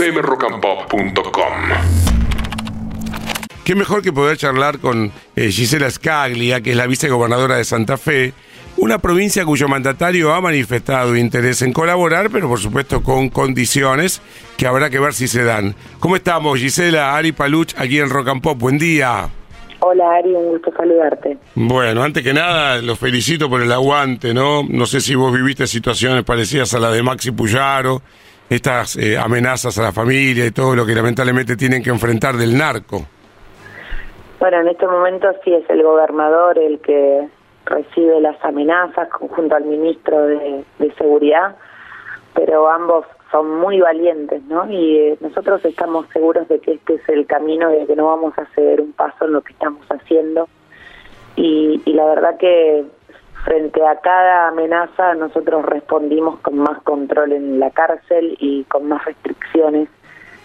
fmrockandpop.com. Qué mejor que poder charlar con eh, Gisela Scaglia, que es la vicegobernadora de Santa Fe, una provincia cuyo mandatario ha manifestado interés en colaborar, pero por supuesto con condiciones que habrá que ver si se dan. ¿Cómo estamos, Gisela? Ari Paluch, aquí en Rock and Pop. Buen día. Hola Ari, un gusto saludarte. Bueno, antes que nada, los felicito por el aguante, ¿no? No sé si vos viviste situaciones parecidas a la de Maxi Puyaro, estas eh, amenazas a la familia y todo lo que lamentablemente tienen que enfrentar del narco. Bueno, en este momento sí es el gobernador el que recibe las amenazas junto al ministro de, Seguridad, pero ambos son muy valientes, ¿no? Y eh, nosotros estamos seguros de que este es el camino, de que no vamos a ceder un paso en lo que estamos haciendo. Y, y la verdad que frente a cada amenaza nosotros respondimos con más control en la cárcel y con más restricciones.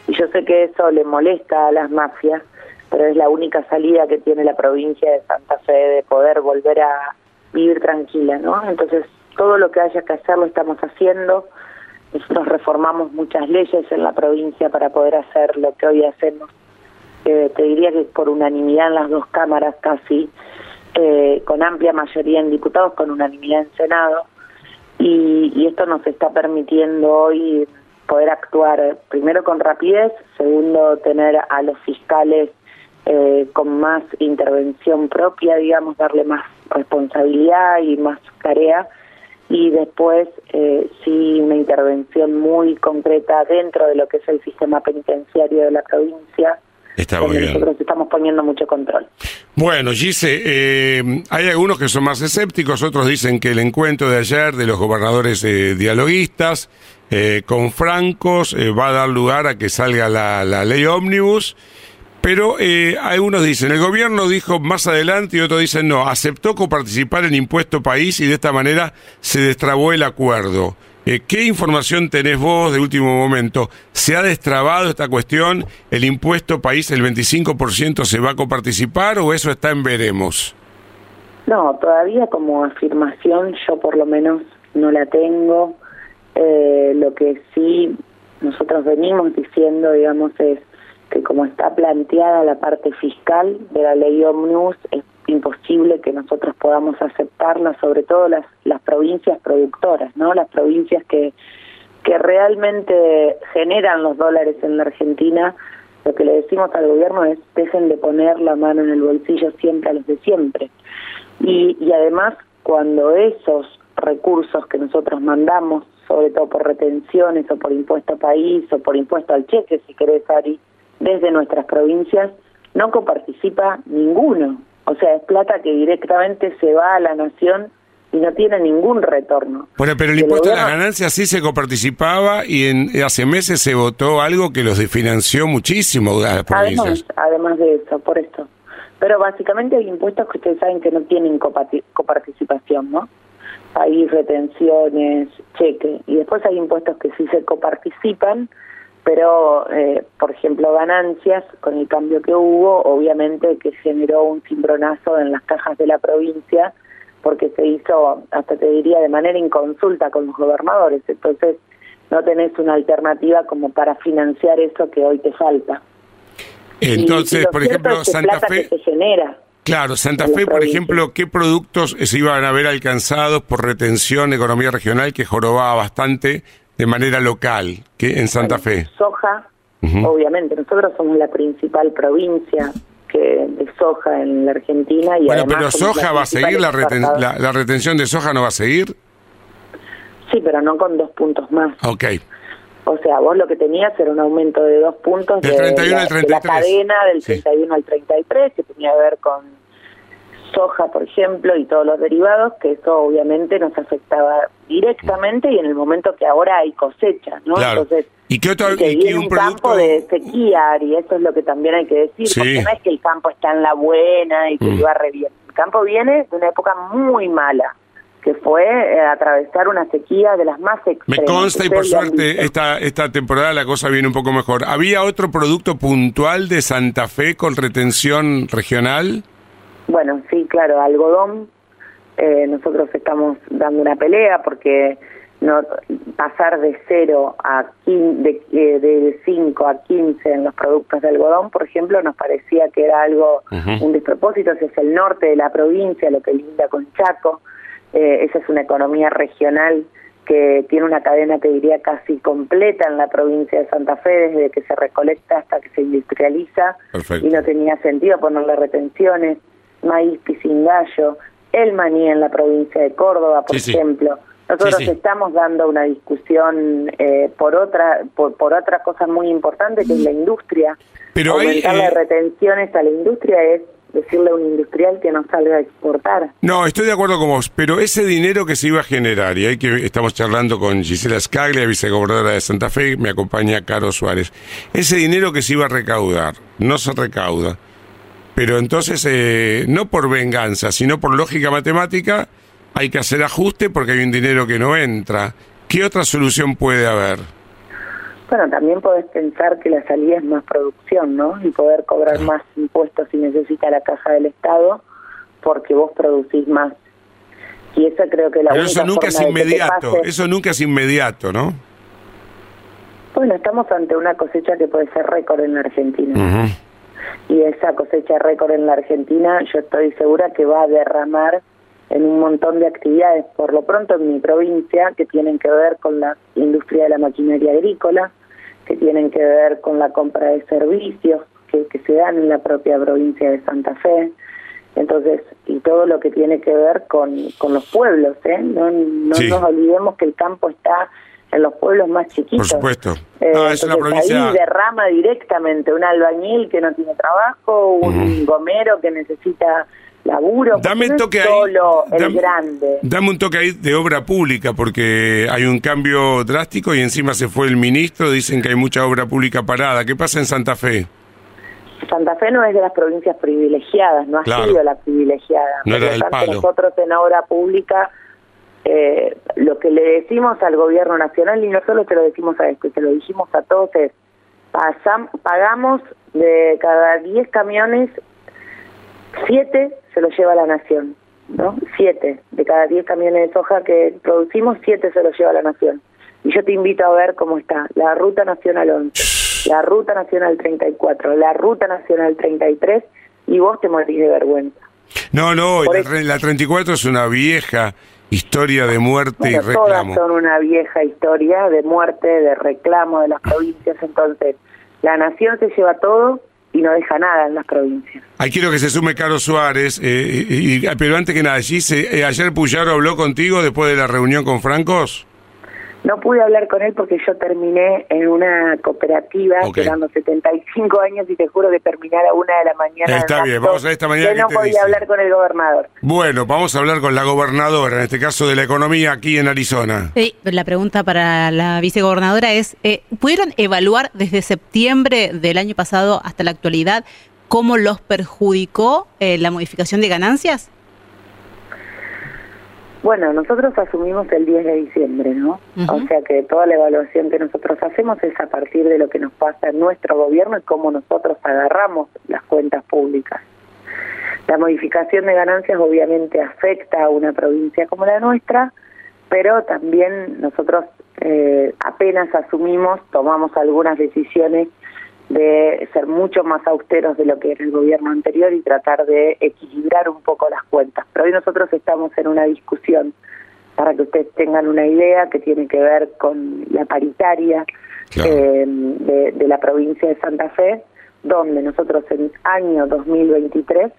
Y yo sé que eso le molesta a las mafias, pero es la única salida que tiene la provincia de Santa Fe de poder volver a vivir tranquila, ¿no? Entonces, todo lo que haya que hacer lo estamos haciendo nosotros reformamos muchas leyes en la provincia para poder hacer lo que hoy hacemos. Eh, te diría que por unanimidad en las dos cámaras casi, eh, con amplia mayoría en diputados, con unanimidad en Senado. Y, y esto nos está permitiendo hoy poder actuar primero con rapidez, segundo tener a los fiscales eh, con más intervención propia, digamos, darle más responsabilidad y más tarea y después eh, sí una intervención muy concreta dentro de lo que es el sistema penitenciario de la provincia. Está muy bien. Nosotros estamos poniendo mucho control. Bueno, Gise, eh, hay algunos que son más escépticos, otros dicen que el encuentro de ayer de los gobernadores eh, dialoguistas eh, con francos eh, va a dar lugar a que salga la, la ley ómnibus. Pero eh, algunos dicen, el gobierno dijo más adelante y otros dicen no, aceptó coparticipar en impuesto país y de esta manera se destrabó el acuerdo. Eh, ¿Qué información tenés vos de último momento? ¿Se ha destrabado esta cuestión? ¿El impuesto país, el 25% se va a coparticipar o eso está en veremos? No, todavía como afirmación yo por lo menos no la tengo. Eh, lo que sí nosotros venimos diciendo, digamos, es que como está planteada la parte fiscal de la ley Omnibus, es imposible que nosotros podamos aceptarla, sobre todo las, las provincias productoras, ¿no? Las provincias que, que realmente generan los dólares en la Argentina, lo que le decimos al gobierno es dejen de poner la mano en el bolsillo siempre a los de siempre. Y, y además, cuando esos recursos que nosotros mandamos, sobre todo por retenciones o por impuesto a país o por impuesto al cheque, si querés, Ari, desde nuestras provincias, no coparticipa ninguno. O sea, es plata que directamente se va a la nación y no tiene ningún retorno. Bueno, pero el impuesto a las ganancias sí se coparticipaba y en, hace meses se votó algo que los desfinanció muchísimo a las provincias. Además, además de eso, por esto. Pero básicamente hay impuestos que ustedes saben que no tienen coparticipación, ¿no? Hay retenciones, cheque, y después hay impuestos que sí se coparticipan, pero, eh, por ejemplo, ganancias, con el cambio que hubo, obviamente que generó un cimbronazo en las cajas de la provincia, porque se hizo, hasta te diría, de manera inconsulta con los gobernadores. Entonces, no tenés una alternativa como para financiar eso que hoy te falta. Y- y Entonces, por ejemplo, es que Santa plata Fe... que se genera. Claro, Santa Fe, por ejemplo, ¿qué productos se iban a ver alcanzados por retención de economía regional que jorobaba bastante de manera local que en Santa Fe? Soja, Ujú. obviamente, nosotros somos la principal provincia que de soja en la Argentina y Bueno, pero soja va a seguir, la, reten- la, la retención de soja no va a seguir. Sí, pero no con dos puntos más. Ok. O sea, vos lo que tenías era un aumento de dos puntos Del de, 31 la, al de la 33. cadena del Sí. 31 al 33, que tenía que ver con soja, por ejemplo, y todos los derivados, que eso obviamente nos afectaba directamente y en el momento que ahora hay cosecha, ¿no? Claro. Entonces, ¿Y qué otro- que y- un producto- campo de sequía, y eso es lo que también hay que decir, Sí. porque no es que el campo está en la buena y que Mm. iba re bien. El campo viene de una época muy mala, que fue eh, atravesar una sequía de las más Me extremas. consta y por suerte esta, esta temporada la cosa viene un poco mejor. ¿Había otro producto puntual de Santa Fe con retención regional? Bueno, sí, claro, algodón. Eh, nosotros estamos dando una pelea porque no pasar de 0 a 15, de, eh, de 5 a 15 en los productos de algodón, por ejemplo, nos parecía que era algo, un despropósito, ese es el norte de la provincia, lo que linda con Chaco, eh, esa es una economía regional que tiene una cadena, te diría, casi completa en la provincia de Santa Fe, desde que se recolecta hasta que se industrializa, y no tenía sentido ponerle retenciones, maíz pisingallo, el maní en la provincia de Córdoba, por ejemplo. Nosotros estamos dando una discusión eh, por otra por, por, otra cosa muy importante que es la industria. Pero Aumentarle eh, retenciones a la industria es decirle a un industrial que no salga a exportar. No, estoy de acuerdo con vos, pero ese dinero que se iba a generar, y ahí que estamos charlando con Gisela Scaglia, vicegobernadora de Santa Fe, me acompaña Caro Suárez, ese dinero que se iba a recaudar, no se recauda, pero entonces, eh, no por venganza, sino por lógica matemática, hay que hacer ajuste porque hay un dinero que no entra. ¿Qué otra solución puede haber? Bueno, también podés pensar que la salida es más producción, ¿no? Y poder cobrar más impuestos si necesita la caja del Estado porque vos producís más. Y eso creo que la Pero eso nunca es inmediato, eso nunca es inmediato, ¿no? Bueno, estamos ante una cosecha que puede ser récord en la Argentina. Y esa cosecha récord en la Argentina, yo estoy segura que va a derramar en un montón de actividades, por lo pronto en mi provincia, que tienen que ver con la industria de la maquinaria agrícola, que tienen que ver con la compra de servicios que, que se dan en la propia provincia de Santa Fe. Entonces, y todo lo que tiene que ver con, con los pueblos, ¿eh? No, no nos olvidemos que el campo está en los pueblos más chiquitos. Por supuesto. Eh, es una provincia... Ahí derrama directamente un albañil que no tiene trabajo, un gomero que necesita laburo. Dame un toque ahí. grande. Dame un toque ahí de obra pública, porque hay un cambio drástico y encima se fue el ministro. Dicen que hay mucha obra pública parada. ¿Qué pasa en Santa Fe? Santa Fe no es de las provincias privilegiadas, no ha sido la privilegiada. No era Nosotros en obra pública eh, lo que le decimos al gobierno nacional, y no solo te lo decimos a este, te lo dijimos a todos, es pasam, pagamos de cada 10 camiones, 7 se lo lleva la nación, ¿no? Siete de cada diez camiones de soja que producimos, siete se lo lleva la nación. Y yo te invito a ver cómo está la Ruta Nacional 11, la Ruta Nacional 34, la Ruta Nacional 33 y vos te morís de vergüenza. No, no, la, la, 34 es una vieja historia de muerte y reclamo. Todas son una vieja historia de muerte, de reclamo de las provincias, entonces la nación se lleva todo y no deja nada en las provincias. Ahí quiero que se sume Carlos Suárez, eh, y, pero antes que nada, eh, ¿ayer Puyaro habló contigo después de la reunión con Francos? No pude hablar con él porque yo terminé en una cooperativa quedando 75 años y te juro que terminé a una de la mañana. Está bien, vamos a esta mañana. Que no podía hablar con el gobernador. Bueno, vamos a hablar con la gobernadora, en este caso de la economía aquí en Arizona. Sí, la pregunta para la vicegobernadora es, eh, ¿pudieron evaluar desde septiembre del año pasado hasta la actualidad cómo los perjudicó eh, la modificación de ganancias? Bueno, nosotros asumimos el 10 de diciembre, ¿no? O sea que toda la evaluación que nosotros hacemos es a partir de lo que nos pasa en nuestro gobierno y cómo nosotros agarramos las cuentas públicas. La modificación de ganancias obviamente afecta a una provincia como la nuestra, pero también nosotros eh, apenas asumimos, tomamos algunas decisiones de ser mucho más austeros de lo que era el gobierno anterior y tratar de equilibrar un poco las cuentas. Pero hoy nosotros estamos en una discusión para que ustedes tengan una idea que tiene que ver con la paritaria eh, de, de, la provincia de Santa Fe, donde nosotros en año 2023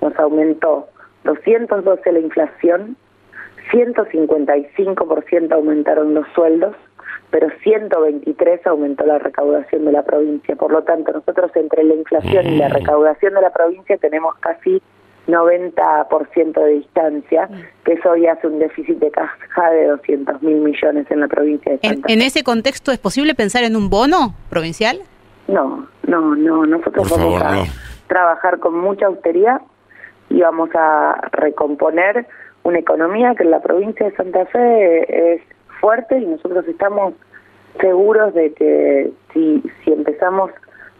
nos aumentó 212 la inflación, 155% aumentaron los sueldos, pero 123 aumentó la recaudación de la provincia. Por lo tanto, nosotros entre la inflación y la mm. recaudación de la provincia tenemos casi 90% de distancia, mm. que eso ya hace un déficit de caja de 200 mil millones en la provincia de Santa ¿En, ese contexto es posible pensar en un bono provincial? No, no, no. Nosotros vamos a trabajar con mucha austeridad y vamos a recomponer una economía que en la provincia de Santa Fe es fuerte y nosotros estamos seguros de que si, si empezamos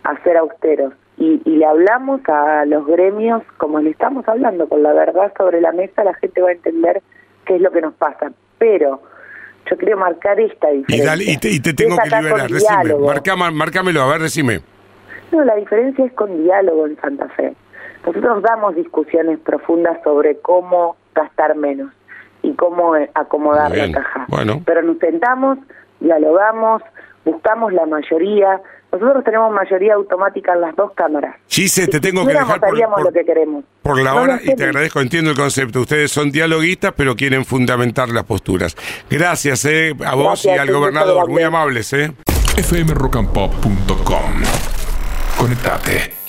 a ser austeros y, y le hablamos a los gremios como le estamos hablando, con la verdad sobre la mesa, la gente va a entender qué es lo que nos pasa. Pero Yo quiero marcar esta diferencia. Y, y, te, tengo que liberar, decime, marcámelo, a ver, decime. No, la diferencia es con diálogo en Santa Fe. Nosotros damos discusiones profundas sobre cómo gastar menos y cómo eh, acomodar la caja. Bueno. Pero nos sentamos, dialogamos, buscamos la mayoría. Nosotros tenemos mayoría automática en las dos cámaras. Gise, te tengo que dejar por, lo que queremos. por la hora y te agradezco, entiendo el concepto. Ustedes son dialoguistas, pero quieren fundamentar las posturas. Gracias eh, a vos y al gobernador, muy amables. Eh. fmrockandpop.com Conectate.